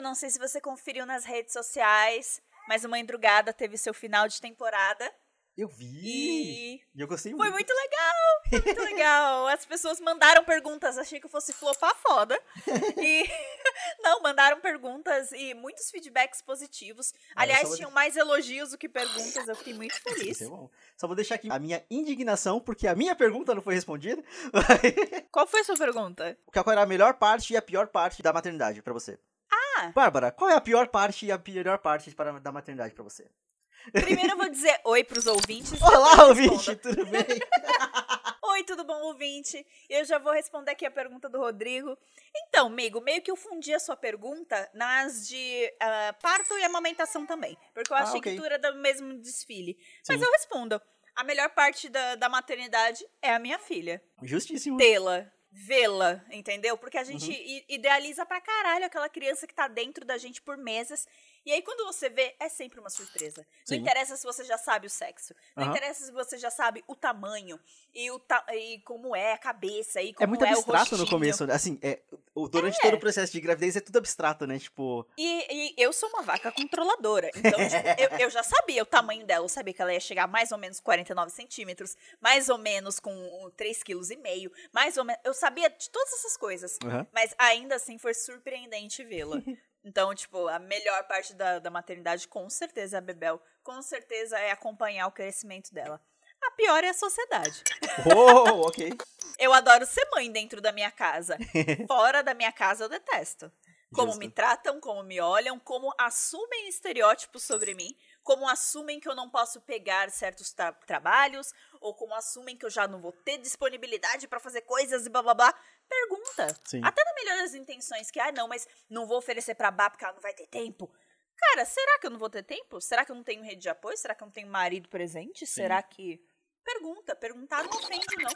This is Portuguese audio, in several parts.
Não sei se você conferiu nas redes sociais, mas o Mãe Drugada teve seu final de temporada. Eu vi! E eu gostei foi muito. muito legal! Foi muito legal. As pessoas mandaram perguntas, achei que eu fosse flopar foda. E. Não, mandaram perguntas e muitos feedbacks positivos. Eu Aliás, tinham mais elogios do que perguntas, eu fiquei muito feliz. É bom. Só vou deixar aqui a minha indignação, porque a minha pergunta não foi respondida. Qual foi a sua pergunta? Qual era a melhor parte e a pior parte da maternidade pra você? Ah! Bárbara, qual é a pior parte e a melhor parte para, da maternidade pra você? Primeiro eu vou dizer oi pros ouvintes. Olá, ouvinte, tudo bem? Oi, tudo bom, ouvinte? Eu já vou responder aqui a pergunta do Rodrigo. Então, amigo, meio que eu fundi a sua pergunta nas de ah, parto e amamentação também. Porque eu Ah, achei ok. que tu era do mesmo desfile. Mas Sim. eu respondo. A melhor parte da, da maternidade é a minha filha. Justíssimo. Tê-la. Vê-la, entendeu? Porque a gente Uhum. idealiza pra caralho aquela criança que tá dentro da gente por meses. E aí, quando você vê, é sempre uma surpresa. Sim. Não interessa se você já sabe o sexo. Não Aham. interessa se você já sabe o tamanho e, o ta- e como é a cabeça e como É muito é o abstrato no começo, né? Assim, é, durante É. todo o processo de gravidez é tudo abstrato, né? Tipo, E, e eu sou uma vaca controladora. Então, tipo, eu, eu já sabia o tamanho dela. Eu sabia que ela ia chegar mais ou menos 49 centímetros, mais ou menos com 3,5 kg, mais ou menos. Eu sabia de todas essas coisas. aham. Mas ainda assim foi surpreendente vê-la. Então, tipo, a melhor parte da, da maternidade, com certeza, é a Bebel. Com certeza é acompanhar o crescimento dela. A pior é a sociedade. Oh, ok. Eu adoro ser mãe dentro da minha casa. Fora da minha casa, eu detesto. Como Justo. me tratam, como me olham, como assumem estereótipos sobre mim, como assumem que eu não posso pegar certos tra- trabalhos, ou como assumem que eu já não vou ter disponibilidade pra fazer coisas e blá blá blá. Pergunta. Sim. Até na melhor das intenções, que, ah, não, mas não vou oferecer pra Bá porque ela não vai ter tempo. Cara, será que eu não vou ter tempo? Será que eu não tenho rede de apoio? Será que eu não tenho marido presente? Será que. Pergunta. Perguntar não ofende, não.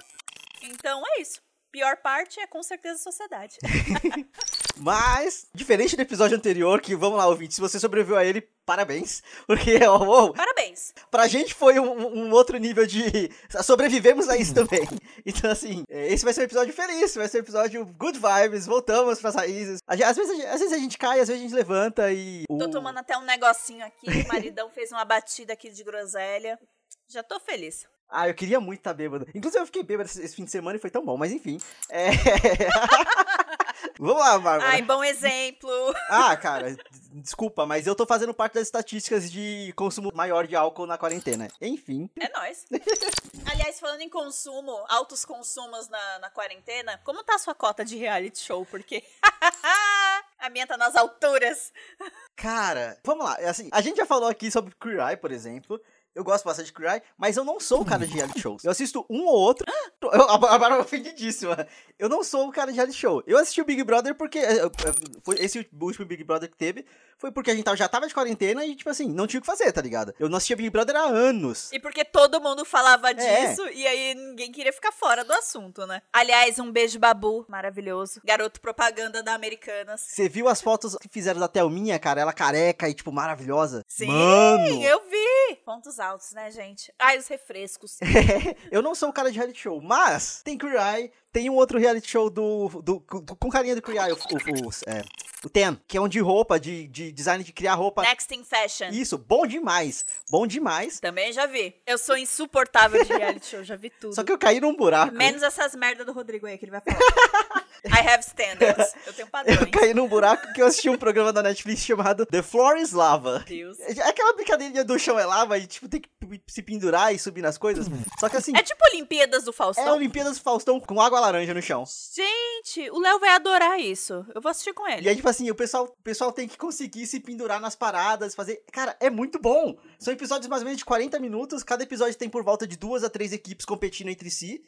Então é isso. Pior parte é com certeza a sociedade. Mas, diferente do episódio anterior, que vamos lá, ouvinte, se você sobreviveu a ele, parabéns. Porque, ó, uou, Parabéns. pra gente foi um, um outro nível de. Sobrevivemos a isso também. Então, assim, é, esse vai ser um episódio feliz, vai ser um episódio good vibes, voltamos pras raízes. Às vezes, a gente- às vezes a gente cai, às vezes a gente levanta e. Tô tomando até um negocinho aqui. O maridão fez uma batida aqui de groselha. Já tô feliz. Ah, eu queria muito estar bêbado. Inclusive, eu fiquei bêbado esse, esse fim de semana e foi tão bom, mas enfim. É... Vamos lá, Bárbara. Ai, bom exemplo. Ah, cara, desculpa, mas eu tô fazendo parte das estatísticas de consumo maior de álcool na quarentena. Enfim. É nóis. Aliás, falando em consumo, altos consumos na, na quarentena, como tá a sua cota de reality show? Porque a minha tá nas alturas. Cara, vamos lá. é Assim, a gente já falou aqui sobre Queer Eye, por exemplo. Eu gosto bastante de Eye, mas eu não sou o cara de reality shows. Eu assisto um ou outro. Eu, a Bárbara é ofendidíssima. Eu não sou o cara de reality show. Eu assisti o Big Brother porque. é, é, Foi esse último Big Brother que teve. Foi porque a gente tava- já tava de quarentena e, tipo assim, não tinha o que fazer, tá ligado? Eu não assistia Big Brother há anos. E porque todo mundo falava É. disso e aí ninguém queria ficar fora do assunto, né? Aliás, um beijo, Babu. Maravilhoso. Garoto propaganda da Americanas. Você viu as fotos que fizeram da Thelminha, cara? Ela careca e, tipo, maravilhosa. Sim, Mano! eu vi. Pontos altos, né, gente? Ai, os refrescos. eu não sou o cara de reality show, mas tem Queer Eye, tem um outro reality show do, do, do- com carinha do Queer Eye, o, o, o, é, o Ten, que é um de roupa, de, de design de criar roupa. Next in Fashion. Isso, bom demais, bom demais. Também já vi. Eu sou insuportável de reality show, já vi tudo. Só que eu caí num buraco. Menos essas merda do Rodrigo aí que ele vai falar. I have standards. Eu tenho padrões. Eu caí num buraco que eu assisti um programa da Netflix chamado The Floor is Lava. Deus. É aquela brincadeirinha do chão é lava e, tipo, tem que se pendurar e subir nas coisas. Só que assim, É tipo Olimpíadas do é Faustão. Olimpíadas do Faustão com água laranja no chão. Gente, o Léo vai adorar isso. Eu vou assistir com ele. E aí, tipo assim, o pessoal, o pessoal tem que conseguir se pendurar nas paradas, fazer. Cara, é muito bom! São episódios mais ou menos de 40 minutos, cada episódio tem por volta de duas a três equipes competindo entre si.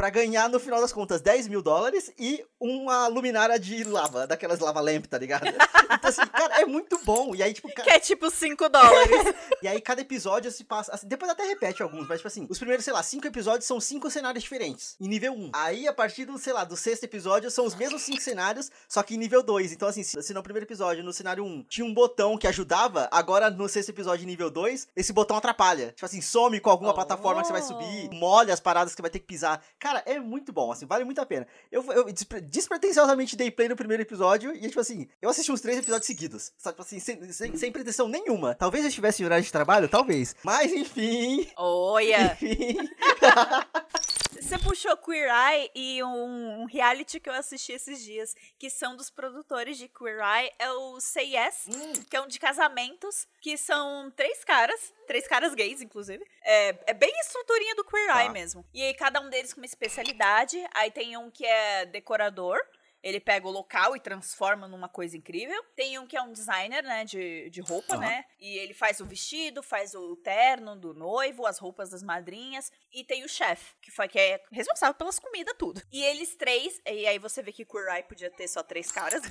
Pra ganhar, no final das contas, 10 mil dólares e uma luminária de lava, daquelas lava lamp, tá ligado? Então, assim, cara, é muito bom. E aí, tipo, ca- Que é tipo 5 dólares. e aí cada episódio se passa. assim, depois até repete alguns, mas tipo assim, os primeiros, sei lá, cinco episódios são cinco cenários diferentes. Em nível 1. Aí, a partir do, sei lá, do sexto episódio, são os mesmos cinco cenários, só que em nível 2. Então, assim, se, se no primeiro episódio, no cenário 1, tinha um botão que ajudava, agora no sexto episódio, nível 2, esse botão atrapalha. Tipo assim, some com alguma Oh. plataforma que você vai subir, molha as paradas que você vai ter que pisar. Cara, Cara, é muito bom, assim, vale muito a pena. Eu, eu despre- despretensiosamente dei play no primeiro episódio e, tipo assim, eu assisti uns três episódios seguidos. Sabe, tipo assim, sem, sem, sem pretensão nenhuma. Talvez eu estivesse em horário de trabalho, talvez. Mas, enfim. Olha, Enfim. você puxou Queer Eye e um, um reality que eu assisti esses dias, que são dos produtores de Queer Eye, é o Say Yes, Hum, que é um de casamentos, que são três caras, três caras gays, inclusive. É, é bem estruturinha do Queer Tá. Eye mesmo. E aí cada um deles com uma especialidade. Aí tem um que é decorador. Ele pega o local e transforma numa coisa incrível. Tem um que é um designer, né, de, de roupa, Aham. né? E ele faz o vestido, faz o terno do noivo, as roupas das madrinhas. E tem o chefe, que foi que é responsável pelas comidas, tudo. E eles três, e aí você vê que Eye podia ter só três caras.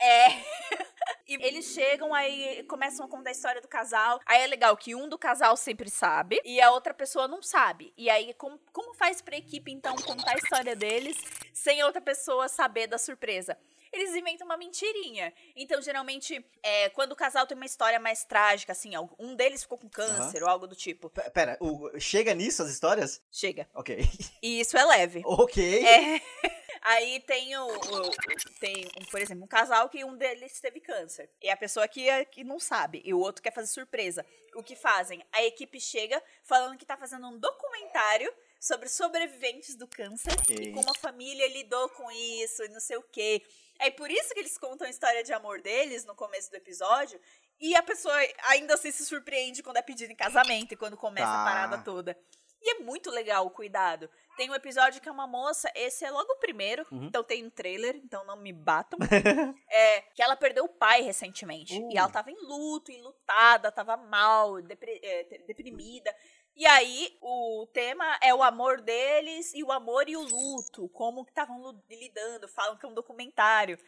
É. E eles chegam, aí começam a contar a história do casal. Aí é legal que um do casal sempre sabe e a outra pessoa não sabe. E aí, como, como faz pra equipe, então, contar a história deles sem a outra pessoa saber da surpresa? Eles inventam uma mentirinha. Então, geralmente, é, quando o casal tem uma história mais trágica, assim, um deles ficou com câncer ou algo do tipo, P- Pera, o- chega nisso as histórias? chega. Ok. E isso é leve. ok. É. Aí tem o, o- tem, um, por exemplo, um casal que um deles teve câncer. E a pessoa que, é- que não sabe. E o outro quer fazer surpresa. O que fazem? A equipe chega falando que tá fazendo um documentário sobre sobreviventes do câncer Ok. e como a família lidou com isso e não sei o quê. É por isso que eles contam a história de amor deles no começo do episódio. E a pessoa ainda assim se surpreende quando é pedido em casamento e quando começa Tá. a parada toda. E é muito legal o cuidado. Tem um episódio que é uma moça, esse é logo o primeiro, Uhum. então tem um trailer, então não me batam. é, que ela perdeu o pai recentemente. Uh. E ela tava em luto, enlutada, tava mal, depre- é, deprimida. E aí, o tema é o amor deles e o amor e o luto, como que estavam lidando, falam que é um documentário.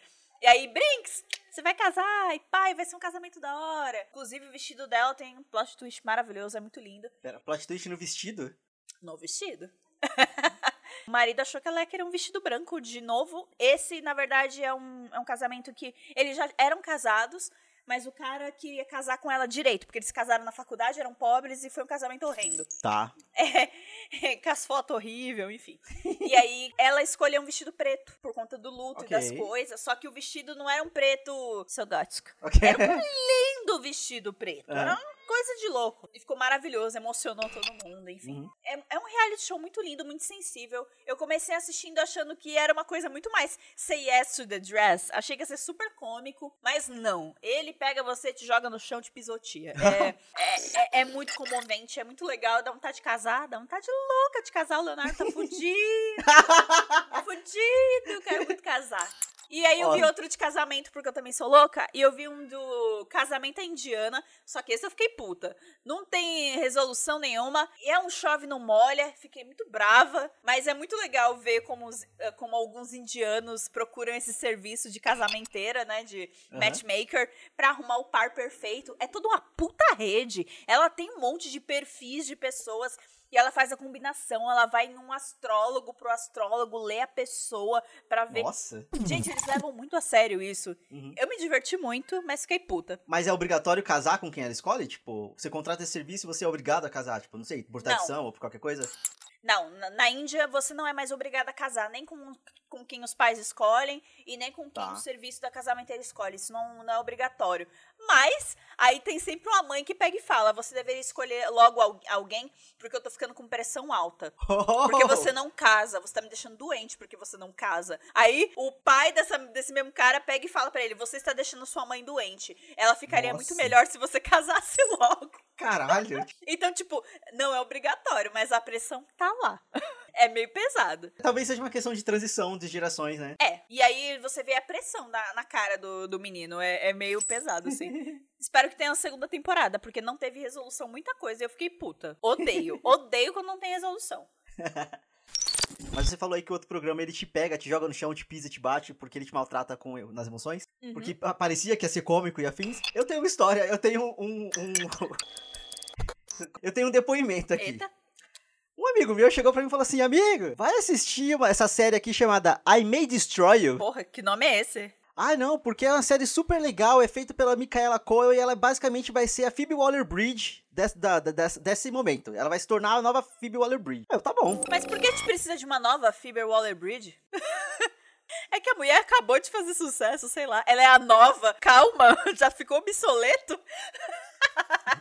E aí, Brinks, você vai casar, e pai, vai ser um casamento da hora. Inclusive, o vestido dela tem um plot twist maravilhoso, é muito lindo. Pera, plot twist no vestido? No vestido. o marido achou que ela ia querer um vestido branco de novo. Esse, na verdade, é um, é um casamento que eles já eram casados, mas o cara queria casar com ela direito, porque eles se casaram na faculdade, eram pobres e foi um casamento horrendo. Tá. É, com as fotos horríveis, enfim. E aí ela escolheu um vestido preto por conta do luto Ok. e das coisas, só que o vestido não era um preto seu gótico. Ok. Lindo vestido preto. Aham. Era uma coisa de louco. E ficou maravilhoso, emocionou todo mundo, enfim. Uhum. É, é um reality show muito lindo, muito sensível. Eu comecei assistindo achando que era uma coisa muito mais say yes to the dress. Achei que ia ser super cômico, mas não. Ele pega você, te joga no chão, te pisoteia. É, é, é- é muito comovente, é muito legal. Dá vontade de casar, dá vontade louca de casar. O Leonardo tá fudido. fudido, quero muito casar. E aí eu vi outro de casamento, porque eu também sou louca, e eu vi um do casamento à indiana, só que esse eu fiquei puta. Não tem resolução nenhuma, e é um chove não molha, fiquei muito brava, mas é muito legal ver como, os- eh, como alguns indianos procuram esse serviço de casamenteira, né, de Aham. matchmaker, pra arrumar o par perfeito. É toda uma puta rede. Ela tem um monte de perfis de pessoas e ela faz a combinação, ela vai num astrólogo pro astrólogo ler a pessoa pra ver Nossa. Gente, eles levam muito a sério isso. Uhum. Eu me diverti muito, mas fiquei puta. Mas é obrigatório casar com quem ela escolhe? Tipo, você contrata esse serviço e você é obrigado a casar? Tipo, não sei, por tradição ou por qualquer coisa? Não, na, Índia você não é mais obrigada a casar nem com, com quem os pais escolhem e nem com quem Tá. o serviço da casamenteira escolhe. Isso não, não é obrigatório. Mas aí tem sempre uma mãe que pega e fala: você deveria escolher logo al- alguém porque eu tô ficando com pressão alta. Porque você não casa, você tá me deixando doente porque você não casa. Aí o pai dessa, desse mesmo cara pega e fala pra ele: Você está deixando sua mãe doente. Ela ficaria muito Nossa. melhor se você casasse logo. Caralho. Então, tipo, não é obrigatório, mas a pressão tá lá. É meio pesado. Talvez seja uma questão de transição de gerações, né? É, e aí você vê a pressão na, na cara do, do menino. É, é meio pesado, assim. Espero que tenha uma segunda temporada, porque não teve resolução muita coisa e eu fiquei puta. Odeio. Odeio quando não tem resolução. Mas você falou aí que o outro programa ele te pega, te joga no chão, te pisa, te bate, porque ele te maltrata com nas emoções. Uhum. Porque pa- parecia que ia ser cômico e afins. Eu tenho uma história, eu tenho um. um- eu tenho um depoimento aqui. Eita. Um amigo meu chegou pra mim e falou assim: Amigo, vai assistir uma- essa série aqui chamada I May Destroy You. Porra, que nome é esse? ah, não, porque é uma série super legal, é feita pela Micaela Coel e ela basicamente vai ser a Phoebe Waller-Bridge desse, da, desse, desse momento. Ela vai se tornar a nova Phoebe Waller-Bridge. Eu, tá bom. Mas por que a gente precisa de uma nova Phoebe Waller-Bridge? É que a mulher acabou de fazer sucesso, sei lá. Ela é a nova. Calma, já ficou obsoleto.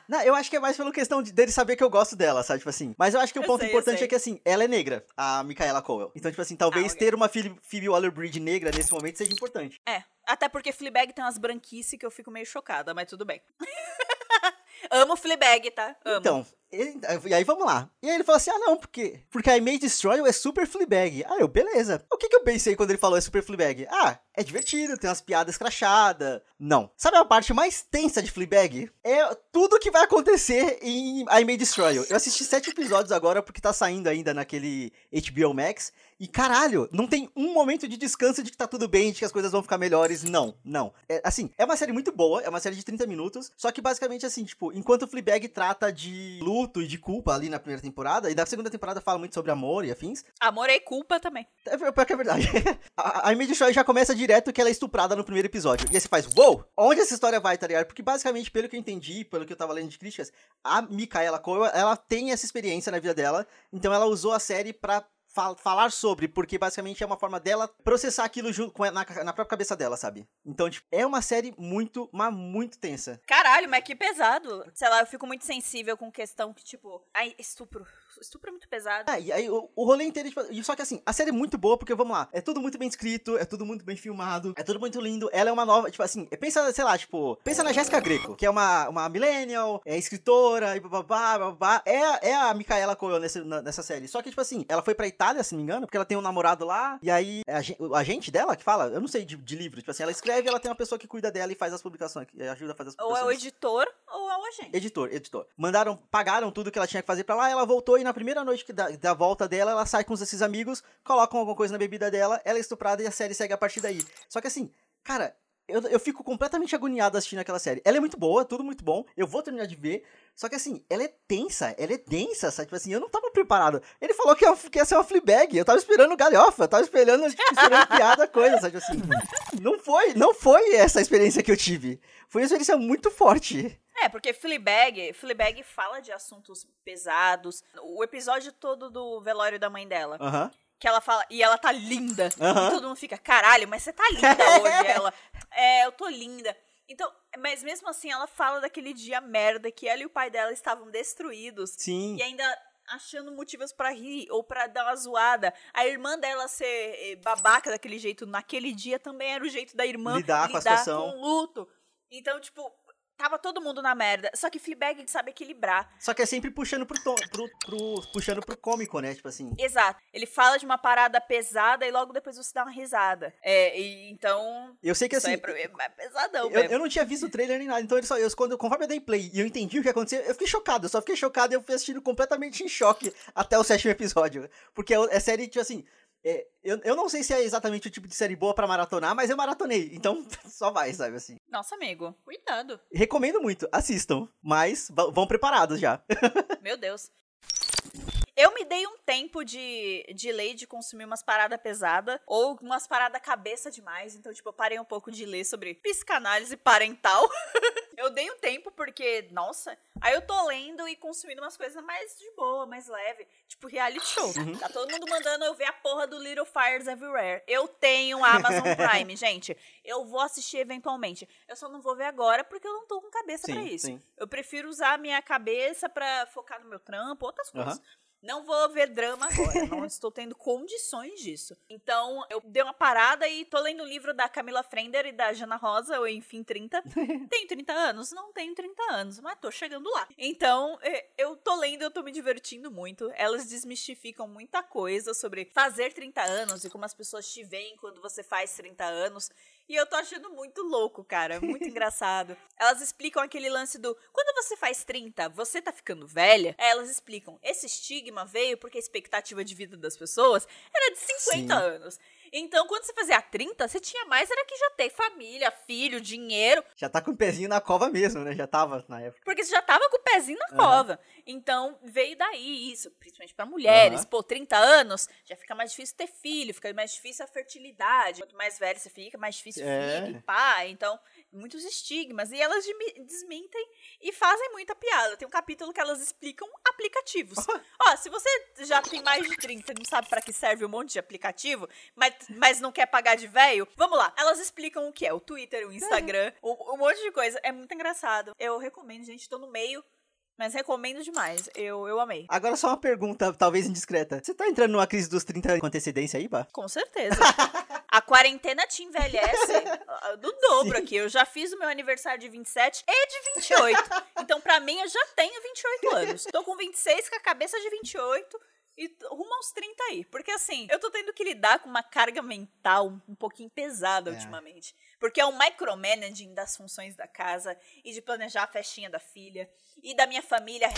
Não, eu acho que é mais pela questão de, dele saber que eu gosto dela, sabe? Tipo assim. Mas eu acho que o ponto sei, importante é que, assim, ela é negra, a Micaela Coel. Então, tipo assim, talvez Ah, ok. ter uma Phoebe Waller-Bridge negra nesse momento seja importante. É, até porque Fleabag tem umas branquices que eu fico meio chocada, mas tudo bem. Amo Fleabag, tá? Amo. Então, ele- e aí vamos lá. E aí ele falou assim: ah, não, porque, porque a May Destroy é super Fleabag. Ah, eu, beleza. O que, que eu pensei quando ele falou é super Fleabag? Ah, é divertido, tem umas piadas crachadas. Não. Sabe a parte mais tensa de Fleabag? É tudo que vai acontecer em I May Destroy. Eu assisti sete episódios agora porque tá saindo ainda naquele HBO Max. E caralho, não tem um momento de descanso de que tá tudo bem, de que as coisas vão ficar melhores. Não, não. É, assim, é uma série muito boa, é uma série de 30 minutos. Só que basicamente assim, tipo, enquanto Fleabag trata de luto e de culpa ali na primeira temporada, e da segunda temporada fala muito sobre amor e afins. Amor e culpa também. É pior que é verdade. a a Amy Destroy já começa direto que ela é estuprada no primeiro episódio. E aí você faz, uou! Onde essa história vai, tá ligado? Porque basicamente, pelo que eu entendi, pelo que eu tava lendo de críticas, a Micaela Coel, ela tem essa experiência na vida dela. Então ela usou a série pra fa- falar sobre, porque basicamente é uma forma dela processar aquilo junto na, na própria cabeça dela, sabe? Então, tipo, é uma série muito, mas muito tensa. Caralho, mas que pesado. Sei lá, eu fico muito sensível com questão que, tipo, ai, estupro. Estupro é muito pesado. Ah, e aí o, o rolê inteiro, tipo, só que assim, a série é muito boa, porque vamos lá, é tudo muito bem escrito, é tudo muito bem filmado, é tudo muito lindo. Ela é uma nova, tipo assim, pensa, sei lá, tipo, pensa na Jéssica Greco, que é uma, uma millennial, é escritora, e babá, babá. É, é a Micaela Coel nessa, nessa série. Só que, tipo assim, ela foi pra Itália, se não me engano, porque ela tem um namorado lá, e aí é a, gen- o agente dela que fala, eu não sei de, de livro, tipo assim, ela escreve, ela tem uma pessoa que cuida dela e faz as publicações, que ajuda a fazer as Ou publicações. é o editor, ou é o agente. Editor, editor. Mandaram, pagaram tudo que ela tinha que fazer pra lá, ela voltou e na primeira noite que da, da volta dela, ela sai com esses amigos, colocam alguma coisa na bebida dela, ela é estuprada e a série segue a partir daí. Só que assim, cara, eu, eu fico completamente agoniado assistindo aquela série. Ela é muito boa, tudo muito bom, eu vou terminar de ver, só que assim, ela é tensa, ela é densa, sabe? Tipo assim, eu não tava preparado. Ele falou que ia, que ia ser uma Fleabag, eu tava esperando galhofa, eu tava esperando, tipo, esperando piada, coisa, sabe? Tipo assim, não foi, não foi essa experiência que eu tive. Foi uma experiência muito forte. É, porque Fleabag, Fleabag fala de assuntos pesados. O episódio todo do velório da mãe dela, Aham. que ela fala, e ela tá linda. E todo mundo fica, caralho, mas você tá linda hoje. Ela, é, eu tô linda. Então, mas mesmo assim, ela fala daquele dia merda que ela e o pai dela estavam destruídos. Sim. E ainda achando motivos pra rir ou pra dar uma zoada. A irmã dela ser eh, babaca daquele jeito naquele dia também era o jeito da irmã Lidar com a situação. com o luto. Então, tipo, tava todo mundo na merda. Só que Fleabag sabe equilibrar. Só que é sempre puxando pro, tom, pro, pro- puxando pro cômico, né? Tipo assim. Exato. Ele fala de uma parada pesada e logo depois você dá uma risada. É, e, então. Eu sei que assim. é mais pesadão Eu, mesmo. eu não tinha visto o trailer nem nada, então ele só, eu, quando, conforme eu dei play e eu entendi o que aconteceu, eu fiquei chocado, eu só fiquei chocado e eu fui assistindo completamente em choque até o sétimo episódio. Porque é, é série, tipo assim, é, eu, eu não sei se é exatamente o tipo de série boa pra maratonar, mas eu maratonei, então só vai, sabe assim. Nossa, amigo, cuidado. Recomendo muito, assistam, mas vão preparados já. Meu Deus. Eu me dei um tempo de, de ler, de consumir umas paradas pesadas, ou umas paradas cabeça demais. Então, tipo, eu parei um pouco de ler sobre psicanálise parental. eu dei um tempo porque, nossa, aí eu tô lendo e consumindo umas coisas mais de boa, mais leve. Tipo, reality show. Tá todo mundo mandando eu ver a porra do Little Fires Everywhere. Eu tenho Amazon Prime, gente. Eu vou assistir eventualmente. Eu só não vou ver agora porque eu não tô com cabeça pra Sim, isso. sim. Eu prefiro usar a minha cabeça pra focar no meu trampo, outras coisas. Aham. Não vou ver drama agora, não estou tendo condições disso. Então, eu dei uma parada e tô lendo o livro da Camila Frender e da Jana Rosa, o Enfim 30. tenho 30 anos? Não tenho 30 anos, mas tô chegando lá. Então, é, eu tô lendo, eu tô me divertindo muito. Elas desmistificam muita coisa sobre fazer 30 anos e como as pessoas te veem quando você faz 30 anos. E eu tô achando muito louco, cara. Muito engraçado. Elas explicam aquele lance do quando você faz 30, você tá ficando velha? Aí elas explicam. Esse estigma veio porque a expectativa de vida das pessoas era de 50 Sim. anos. Então, quando você fazia 30, você tinha mais, era que já ter família, filho, dinheiro. Já tá com o pezinho na cova mesmo, né? Já tava na época. Porque você já tava com o pezinho na cova. Então, veio daí isso, principalmente pra mulheres. Aham. Pô, 30 anos, já fica mais difícil ter filho, fica mais difícil a fertilidade. Quanto mais velho você fica, mais difícil É. fica, e pá. Então, muitos estigmas. E elas desmentem e fazem muita piada. Tem um capítulo que elas explicam aplicativos. Ó, se você já tem mais de 30 e não sabe pra que serve um monte de aplicativo, mas, mas não quer pagar de velho, vamos lá. Elas explicam o que é o Twitter, o Instagram, um, um monte de coisa. É muito engraçado. Eu recomendo, gente. Tô no meio, mas recomendo demais. Eu, eu amei. Agora só uma pergunta, talvez indiscreta. Você tá entrando numa crise dos 30 com antecedência aí, Bah? Com certeza. Quarentena te envelhece ah, do dobro Sim. aqui. Eu já fiz o meu aniversário de 27 e de 28. Então, pra mim, eu já tenho 28 anos. Tô com 26, com a cabeça de 28 e rumo aos 30 aí. Porque, assim, eu tô tendo que lidar com uma carga mental um pouquinho pesada É. ultimamente. Porque é o micromanaging das funções da casa e de planejar a festinha da filha e da minha família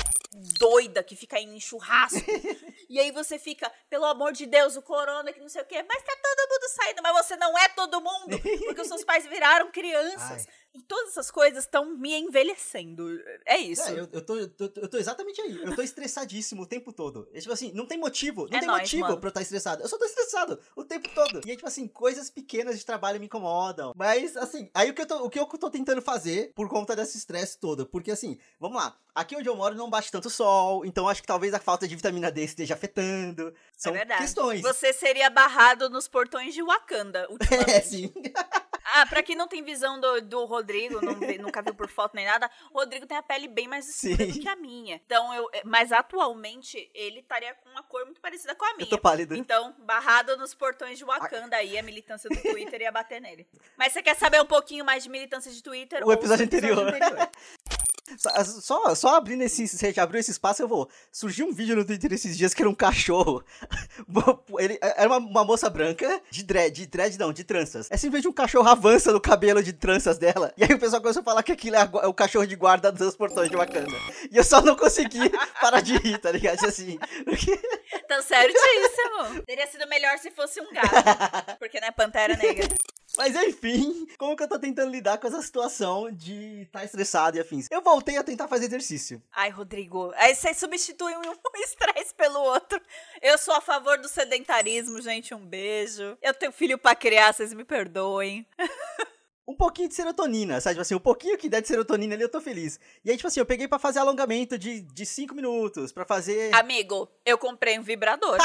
doida que fica indo em churrasco. E aí você fica, pelo amor de Deus, o corona, que não sei o quê, mas tá todo mundo saindo, mas você não é todo mundo, porque os seus pais viraram crianças. Ai. E todas essas coisas estão me envelhecendo. É isso. É, eu, eu, tô, eu, tô, eu tô exatamente aí. Eu tô estressadíssimo o tempo todo. É tipo assim, não tem motivo. Não É tem nóis, motivo mano. pra eu estar estressado. Eu só tô estressado o tempo todo. E aí, tipo assim, coisas pequenas de trabalho me incomodam. Mas, assim, aí o que eu tô, o que eu tô tentando fazer por conta desse estresse todo. Porque, assim, vamos lá. Aqui onde eu moro não bate tanto sol. Então acho que talvez a falta de vitamina D esteja afetando. São é verdade. questões. Você seria barrado nos portões de Wakanda. É, sim. Ah, pra quem não tem visão do, do Rodrigo, não nunca viu por foto nem nada, o Rodrigo tem a pele bem mais escura Sim. do que a minha. Então, eu, mas atualmente ele estaria com uma cor muito parecida com a Eu minha. tô pálido. Então, barrado nos portões de Wakanda aí, a militância do Twitter ia bater nele. Mas você quer saber um pouquinho mais de militância de Twitter? O episódio ouça anterior. Só, só, abrindo esse. Você já abriu esse espaço, eu vou. Surgiu um vídeo no Twitter esses dias que era um cachorro. Ele, era uma, uma moça branca de dread, de dread não, de tranças. É simplesmente um cachorro avança no cabelo de tranças dela. E aí o pessoal começou a falar que aquilo é, a é o cachorro de guarda dos portões de Wakanda. E eu só não consegui parar de rir, tá ligado? Assim. porque- Então, certíssimo. Teria sido melhor se fosse um gato. Porque, né, Pantera Negra. Mas enfim, como que eu tô tentando lidar com essa situação de estar estressado e afins? Eu voltei a tentar fazer exercício. Ai, Rodrigo, aí você substitui um estresse pelo outro. Eu sou a favor do sedentarismo, gente, um beijo. Eu tenho filho pra criar, vocês me perdoem. um pouquinho de serotonina, sabe? Tipo assim, um pouquinho que der de serotonina ali eu tô feliz. E aí, tipo assim, eu peguei pra fazer alongamento de 5 minutos, pra fazer. Amigo, eu comprei um vibrador.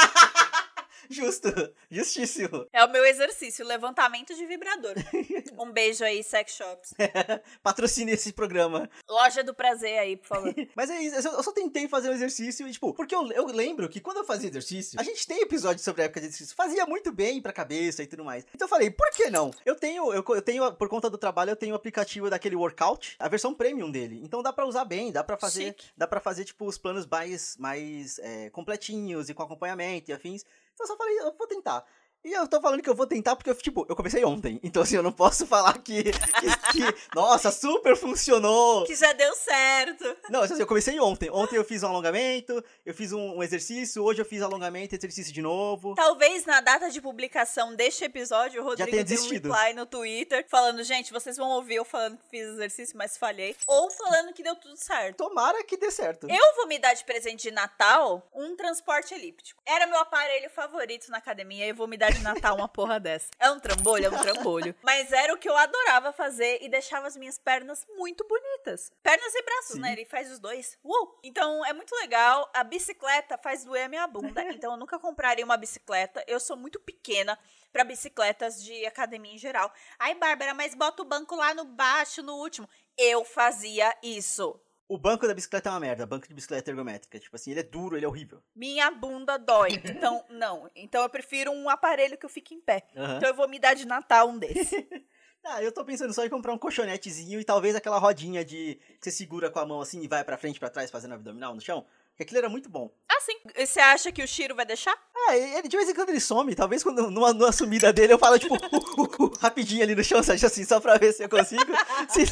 Justo, justíssimo. É o meu exercício, levantamento de vibrador. Um beijo aí, sex shops. Patrocine esse programa. Loja do prazer aí, por favor. Mas é isso, eu só- eu só tentei fazer um exercício e, tipo, porque eu, eu lembro que quando eu fazia exercício, a gente tem episódio sobre a época de exercício, fazia muito bem pra cabeça e tudo mais. Então eu falei, por que não? Eu tenho, eu, eu tenho, por conta do trabalho, eu tenho o aplicativo daquele workout, a versão premium dele. Então dá pra usar bem, dá pra fazer, Chique. dá para fazer, tipo, os planos mais, mais é, completinhos e com acompanhamento e afins. Então eu só falei, eu vou tentar. E eu tô falando que eu vou tentar porque, eu, tipo, eu comecei ontem. Então, assim, eu não posso falar que, que, que, nossa, super funcionou. Que já deu certo. Não, assim, eu comecei ontem. Ontem eu fiz um alongamento, eu fiz um, um exercício, hoje eu fiz alongamento e exercício de novo. Talvez na data de publicação deste episódio, o Rodrigo tenha deu um reply no Twitter falando, gente, vocês vão ouvir eu falando que fiz exercício, mas falhei. Ou falando que deu tudo certo. Tomara que dê certo. Eu vou me dar de presente de Natal um transporte elíptico. Era meu aparelho favorito na academia e eu vou me dar de Natal uma porra dessa. É um trambolho, é um trambolho. Mas era o que eu adorava fazer e deixava as minhas pernas muito bonitas. Pernas e braços, Sim. né? Ele faz os dois. Uou! Então é muito legal. A bicicleta faz doer a minha bunda. Então eu nunca compraria uma bicicleta. Eu sou muito pequena pra bicicletas de academia em geral. Ai, Bárbara, mas bota o banco lá no baixo, no último. Eu fazia isso. O banco da bicicleta é uma merda, banco de bicicleta ergométrica. Tipo assim, ele é duro, ele é horrível. Minha bunda dói. Então, não. Então eu prefiro um aparelho que eu fique em pé. Aham. Então eu vou me dar de Natal um desse. Ah, eu tô pensando só em comprar um colchonetezinho e talvez aquela rodinha de que você segura com a mão assim e vai pra frente pra trás fazendo abdominal no chão. Aquilo era muito bom. Ah, sim. E Você acha que o Shiro vai deixar? Ah, ele de vez em quando ele some, talvez quando numa, numa sumida dele eu falo, tipo, uh, uh, uh, rapidinho ali no chão, sabe, assim, só pra ver se eu consigo. Se-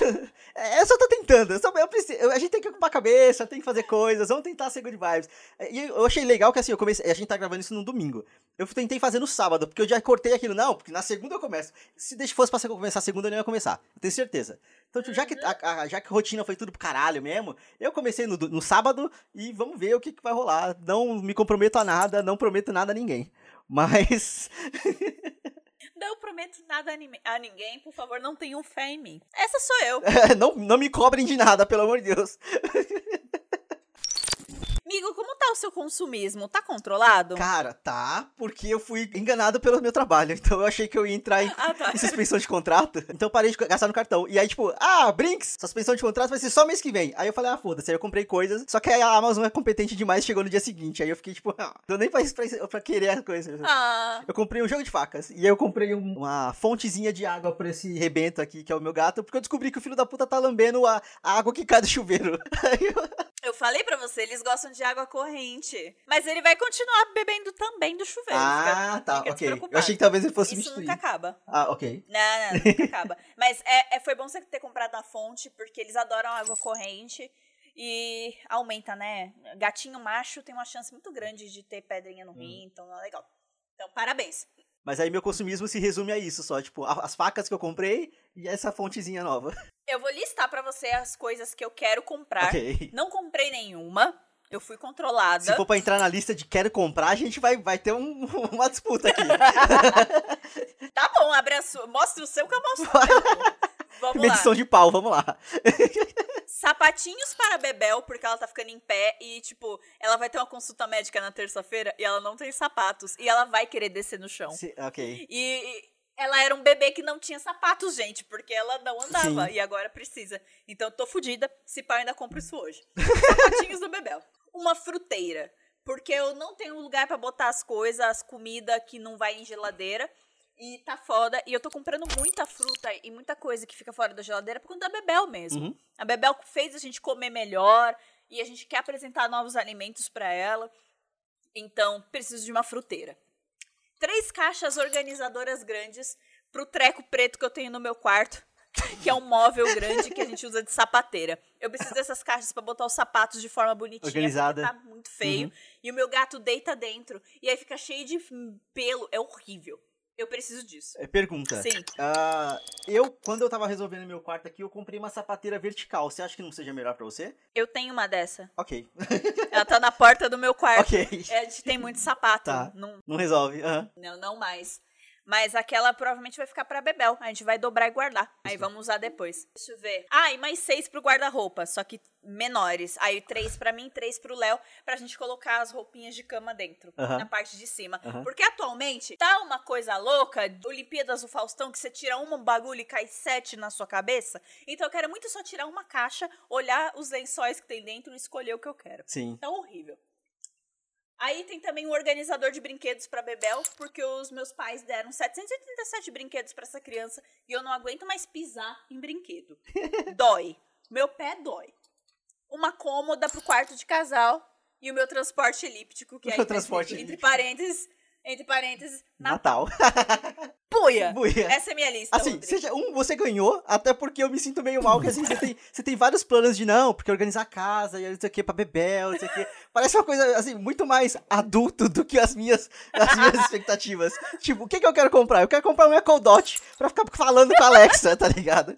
é, eu só tô tentando, eu só, eu preciso, eu- a gente tem que ocupar a cabeça, tem que fazer coisas, vamos tentar ser good vibes. E eu achei legal que assim, eu comecei, a gente tá gravando isso no domingo. Eu tentei fazer no sábado, porque eu já cortei aquilo, não, porque na segunda eu começo. Se fosse pra começar a segunda, eu não ia começar, eu tenho certeza. Então, tipo, já que, a, a- já que a rotina foi tudo pro caralho mesmo, eu comecei no, no sábado e vamos ver o que, que vai rolar. Não me comprometo a nada, não prometo nada a ninguém. Mas. Não prometo nada a ninguém, por favor, não tenham fé em mim. Essa sou eu. não, não me cobrem de nada, pelo amor de Deus. Amigo, como tá o seu consumismo? Tá controlado? Cara, tá, porque eu fui enganado pelo meu trabalho. Então eu achei que eu ia entrar em, Ah, tá. em suspensão de contrato. Então eu parei de gastar no cartão. E aí, tipo, ah, Brinks, suspensão de contrato vai ser só mês que vem. Aí eu falei, ah, foda-se. Aí eu comprei coisas. Só que a Amazon é competente demais chegou no dia seguinte. Aí eu fiquei, tipo, ah, deu nem pra, pra, pra querer as coisas. Ah, Eu comprei um jogo de facas. E aí eu comprei um- uma fontezinha de água pra esse rebento aqui, que é o meu gato, porque eu descobri que o filho da puta tá lambendo a, a água que cai do chuveiro. Aí eu- eu falei pra você, eles gostam de água corrente. Mas ele vai continuar bebendo também do chuveiro. ah, fica- tá, fica ok. Eu achei que talvez ele fosse Isso substituir. nunca acaba. Ah, ok. Não, não, nunca acaba. Mas é, é- foi bom você ter comprado na fonte, porque eles adoram água corrente. E aumenta, né? Gatinho macho tem uma chance muito grande de ter pedrinha no rim, então é legal. Então, parabéns. Mas aí meu consumismo se resume a isso só, tipo, as facas que eu comprei e essa fontezinha nova. Eu vou listar pra você as coisas que eu quero comprar. Ok. Não comprei nenhuma. Eu fui controlada. Se for pra entrar na lista de quero comprar, a gente vai, vai ter um- uma disputa aqui. Tá bom, abre a sua. Mostra o seu que eu mostro Vamos lá. Medição de pau, vamos lá. Sapatinhos para Bebel, porque ela tá ficando em pé e, tipo, ela vai ter uma consulta médica na terça-feira e ela não tem sapatos. E ela vai querer descer no chão. Se- ok. E e ela era um bebê que não tinha sapatos, gente, porque ela não andava Sim. e agora precisa. Então tô fodida, se eu ainda compro isso hoje. Sapatinhos do Bebel. Uma fruteira, porque eu não tenho lugar pra botar as coisas, as comidas que não vai em geladeira. E tá foda. E eu tô comprando muita fruta e muita coisa que fica fora da geladeira por conta da Bebel mesmo. Uhum. A Bebel fez a gente comer melhor e a gente quer apresentar novos alimentos pra ela. Então, preciso de uma fruteira. Três caixas organizadoras grandes pro treco preto que eu tenho no meu quarto, que é um móvel grande que a gente usa de sapateira. Eu preciso dessas caixas pra botar os sapatos de forma bonitinha, Organizada. porque tá muito feio. E o meu gato deita dentro e aí fica cheio de pelo, é horrível. Eu preciso disso. É, Pergunta. Sim. Ah, eu, quando eu tava resolvendo meu quarto aqui, eu comprei uma sapateira vertical. Você acha que não seja melhor pra você? Eu tenho uma dessa. Ok. Ela tá na porta do meu quarto. ok. É, A gente tem muito sapato. Tá. Não, Não resolve. aham. não, não mais. Mas aquela provavelmente vai ficar pra Bebel. A gente vai dobrar e guardar. Aí vamos usar depois. Deixa eu ver. Ah, e mais seis pro guarda-roupa, só que menores. Aí três pra mim, três pro Léo, pra gente colocar as roupinhas de cama dentro, Aham. na parte de cima. Aham. Porque atualmente tá uma coisa louca, Olimpíadas do Faustão, que você tira um bagulho e cai sete na sua cabeça. Então eu quero muito só tirar uma caixa, olhar os lençóis que tem dentro e escolher o que eu quero. Sim. Tá horrível. Aí tem também o organizador de brinquedos pra Bebel, porque os meus pais deram 787 brinquedos pra essa criança e eu não aguento mais pisar em brinquedo. dói. Meu pé dói. Uma cômoda pro quarto de casal e o meu transporte elíptico, que tá transporte entre elíptico. parênteses, entre parênteses, Natal. Natal. Puia! Buia. Essa é minha lista, Assim, Rodrigo. seja, um, você ganhou, até porque eu me sinto meio mal, que assim, você tem, você tem vários planos de não, porque organizar a casa, e não sei o que, pra bebel, não sei o que. Parece uma coisa, assim, muito mais adulto do que as minhas, as minhas expectativas. Tipo, o que que eu quero comprar? Eu quero comprar um Echo Dot pra ficar falando com a Alexa, tá ligado?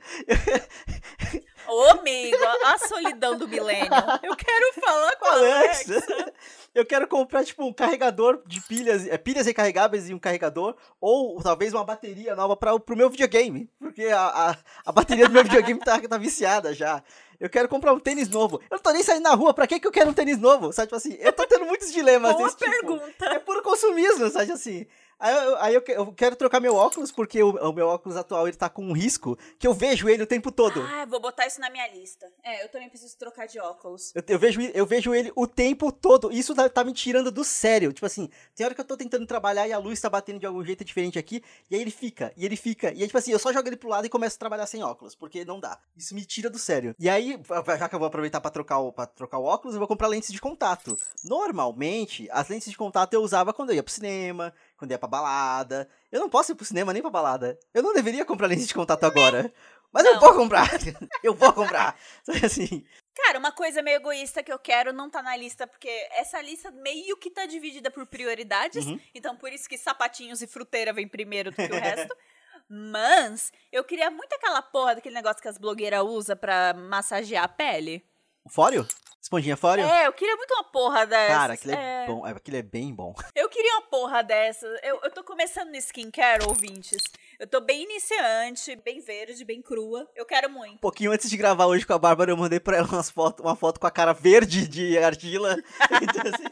Ô, amigo, a solidão do milênio. Eu quero falar com a Alexa. Alexa. Eu quero comprar, tipo, um carregador de pilhas, é, pilhas recarregáveis e um carregador, ou talvez uma bateria nova para pro meu videogame, porque a, a, a bateria do meu videogame tá, tá viciada já. Eu quero comprar um tênis novo. Eu não tô nem saindo na rua, pra que, que eu quero um tênis novo? Sabe, tipo assim, eu tô tendo muitos dilemas Boa desse tipo. pergunta. É puro consumismo, sabe, assim. Aí, eu, aí eu, eu quero trocar meu óculos, porque o, o meu óculos atual ele tá com um risco que eu vejo ele o tempo todo. Ah, vou botar isso na minha lista. É, eu também preciso trocar de óculos. Eu, eu vejo, eu vejo ele o tempo todo. Isso tá, tá me tirando do sério. Tipo assim, tem hora que eu tô tentando trabalhar e a luz tá batendo de algum jeito diferente aqui. E aí ele fica, e ele fica. E aí, tipo assim, eu só jogo ele pro lado e começo a trabalhar sem óculos. Porque não dá. Isso me tira do sério. E aí, já que eu vou aproveitar pra trocar o, pra trocar o óculos, eu vou comprar lentes de contato. Normalmente, as lentes de contato eu usava quando eu ia pro cinema, quando eu ia pra balada. Eu não posso ir pro cinema nem pra balada. Eu não deveria comprar lentes de contato agora. Mas eu Não. vou comprar. eu vou comprar. Assim. Cara, uma coisa meio egoísta que eu quero não tá na lista, porque essa lista meio que tá dividida por prioridades. Uhum. Então, por isso que sapatinhos e fruteira vem primeiro do que o resto. Mas eu queria muito aquela porra daquele negócio que as blogueiras usam pra massagear a pele. O Fóreo? Esponjinha Fóreo? É, eu queria muito uma porra dessa. Cara, aquilo é, bom. é, Aquilo é bem bom. Eu queria uma porra dessa. Eu, eu tô começando no skincare, ouvintes. Eu tô bem iniciante, bem verde, bem crua. Eu quero muito. Um pouquinho antes de gravar hoje com a Bárbara, eu mandei pra ela umas foto, uma foto com a cara verde de argila. Então, assim,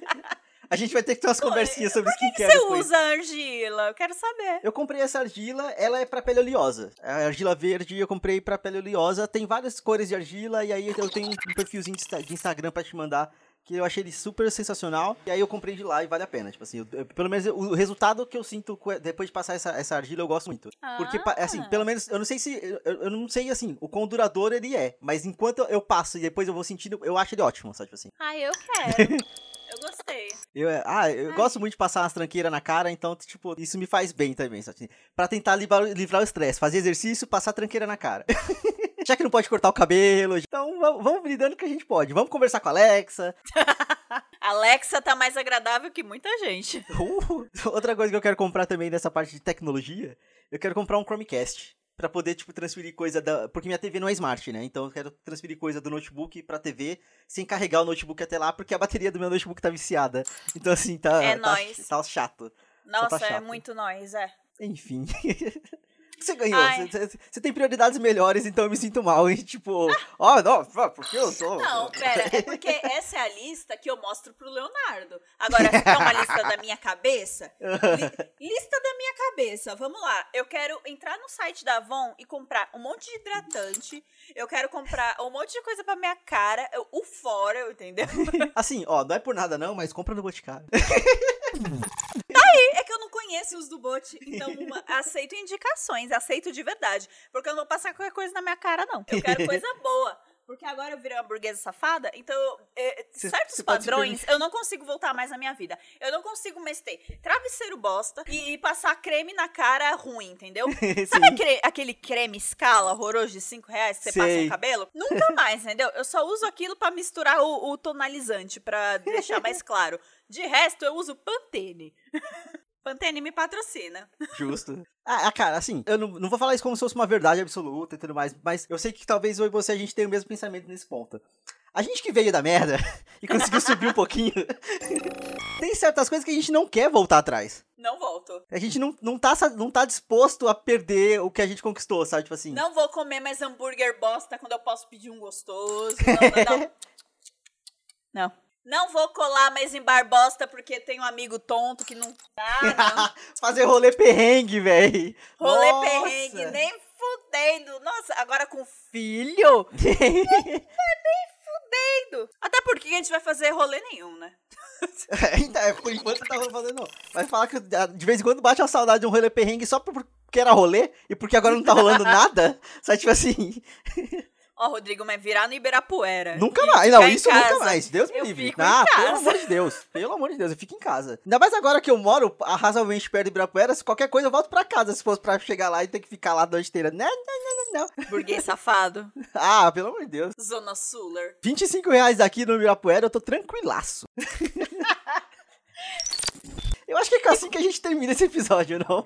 a gente vai ter que ter umas conversinhas sobre skincare Você depois. usa argila? Eu quero saber. Eu comprei essa argila, ela é pra pele oleosa. A argila verde eu comprei pra pele oleosa. Tem várias cores de argila e aí eu tenho um perfilzinho de Instagram pra te mandar. Que eu achei ele super sensacional. E aí eu comprei de lá e vale a pena. Tipo assim, eu- eu- pelo menos o resultado que eu sinto depois de passar essa, essa argila eu gosto muito. Porque, pa- assim, Ah. pelo menos, eu não sei se. Eu, eu não sei, assim, o quão duradouro ele é. Mas enquanto eu passo e depois eu vou sentindo, eu acho ele ótimo, sabe? Tipo assim. Ai, eu quero. eu gostei. Eu, ah, eu Ai. gosto muito de passar umas tranqueiras na cara, então, tipo, isso me faz bem também, sabe? assim, Pra tentar livrar, livrar o estresse, fazer exercício, passar tranqueira na cara. Já que não pode cortar o cabelo, então vamos, vamos lidando que a gente pode. Vamos conversar com a Alexa. Alexa tá mais agradável que muita gente. Uh, outra coisa que eu quero comprar também nessa parte de tecnologia, eu quero comprar um Chromecast. Pra poder, tipo, transferir coisa da. Porque minha TV não é smart, né? Então eu quero transferir coisa do notebook pra TV sem carregar o notebook até lá, porque a bateria do meu notebook tá viciada. Então, assim, tá. É tá, nóis. tá chato. Nossa, é chato. muito nós, é. Enfim. Você ganhou. Você, tem prioridades melhores, então eu me sinto mal. E tipo, ó, não, ó, porque eu sou. Não, pera, é porque essa é a lista que eu mostro pro Leonardo. Agora, quer uma lista da minha cabeça? Li- lista da minha cabeça, vamos lá. Eu quero entrar no site da Avon e comprar um monte de hidratante. Eu quero comprar um monte de coisa pra minha cara. eu- O fora, entendeu? Assim, ó, não é por nada não, mas compra no Boticário. É que eu não conheço os do Bote, então uma- aceito indicações, aceito de verdade. Porque eu não vou passar qualquer coisa na minha cara, não. Eu quero coisa boa. Porque agora eu virei uma burguesa safada, então é, Cê- certos cê padrões eu não consigo voltar mais na minha vida. Eu não consigo mais ter travesseiro bosta e, e passar creme na cara ruim, entendeu? Sabe aquele, aquele creme escala horroroso de 5 reais que você passa no cabelo? Nunca mais, entendeu? Eu só uso aquilo pra misturar o, o tonalizante, pra deixar mais claro. De resto, eu uso Pantene. Pantene me patrocina. Justo. Ah, ah, cara, assim, eu não, não vou falar isso como se fosse uma verdade absoluta e tudo mais, mas eu sei que talvez eu e você a gente tenha o mesmo pensamento nesse ponto. A gente que veio da merda e conseguiu subir um pouquinho, tem certas coisas que a gente não quer voltar atrás. Não volto. A gente não, não, tá, não tá disposto a perder o que a gente conquistou, sabe? Tipo assim. Não vou comer mais hambúrguer bosta quando eu posso pedir um gostoso. Não, não, não. Não. Não vou colar mais em bar bosta porque tem um amigo tonto que não. Ah, não. Fazer rolê perrengue, véi. Rolê Nossa. perrengue, nem fudendo. Nossa, agora com filho? fudendo. Até porque a gente vai fazer rolê nenhum, né? Ainda é, por enquanto não tá fazendo, não. Vai falar que de vez em quando bate a saudade de um rolê perrengue só por- porque era rolê e porque agora não tá rolando nada. Sabe, tipo assim, Ó, Rodrigo, mas virar no Ibirapuera. nunca mais. Não, isso nunca mais. Deus me livre. Ah, pelo amor de Deus. Pelo amor de Deus, eu fico em casa. Ainda mais agora que eu moro razoavelmente perto de Ibirapuera, se qualquer coisa eu volto pra casa, se fosse pra chegar lá e ter que ficar lá a noite inteira. Não, não, não, não. Burguês safado. Ah, pelo amor de Deus. Zona Suler. 25 reais daqui no Ibirapuera, eu tô tranquilaço. eu acho que é assim que a gente termina esse episódio, não?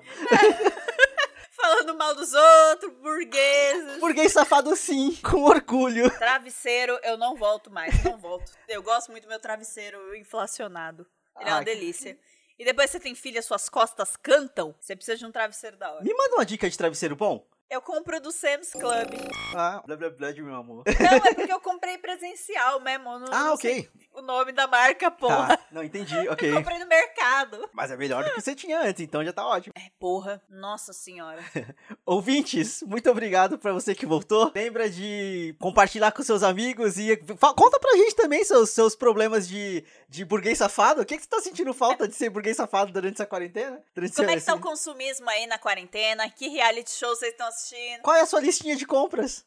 Falando mal dos outros, burgueses. Burguês safado sim, com orgulho. Travesseiro, eu não volto mais, não volto. Eu gosto muito do meu travesseiro inflacionado. Ele é uma delícia. E depois você tem filha, suas costas cantam, você precisa de um travesseiro da hora. Me manda uma dica de travesseiro bom. Eu compro do Sam's Club. Ah, blá blá blá de meu amor. Não, é porque eu comprei presencial mesmo. Não, Ah, não ok. o nome da marca, porra. Tá, não entendi, ok. Eu comprei no mercado. Mas é melhor do que você tinha antes, então já tá ótimo. É, porra. Nossa senhora. Ouvintes, muito obrigado pra você que voltou. Lembra de compartilhar com seus amigos e conta pra gente também seus, seus problemas de, de burguês safado. O que, que você tá sentindo falta de ser burguês safado durante essa quarentena? Durante Como é que tá o consumismo aí na quarentena? Que reality show vocês estão assistindo? Qual é a sua listinha de compras?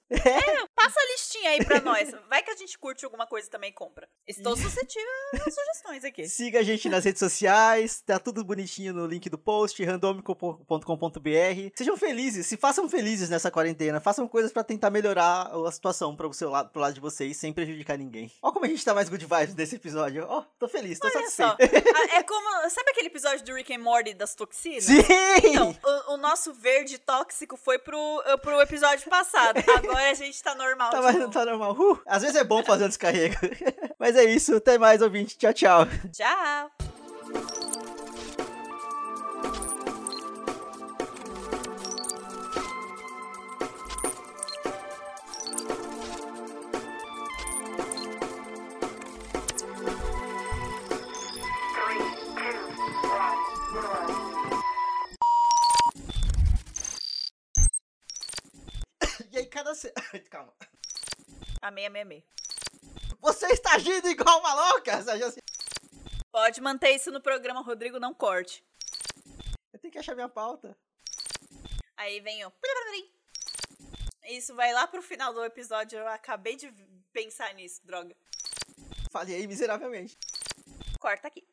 Passa a listinha aí pra nós. Vai que a gente curte alguma coisa também e compra. Estou suscetível a sugestões aqui. Siga a gente nas redes sociais, tá tudo bonitinho no link do post, randomico.com.br. Sejam felizes, se façam felizes nessa quarentena, façam coisas pra tentar melhorar a situação para o seu lado, pro lado de vocês, sem prejudicar ninguém. Ó como a gente tá mais good vibes nesse episódio. Ó, tô feliz, tô Olha só. satisfeito. a- É como. Sabe aquele episódio do Rick and Morty das toxinas? Sim! Então, o, o nosso verde tóxico foi pro, pro episódio passado. Agora a gente tá normal. Tá, novo. tá normal. Uh, às vezes é bom fazer um descarrego. Mas é isso, até mais, ouvinte. Tchau, tchau. Tchau. 666. Você está agindo igual uma louca, Pode manter isso no programa, Rodrigo, não corte. Eu tenho que achar minha pauta. Aí vem o. Isso vai lá pro final do episódio. Eu acabei de pensar nisso, droga. Falei miseravelmente. Corta aqui.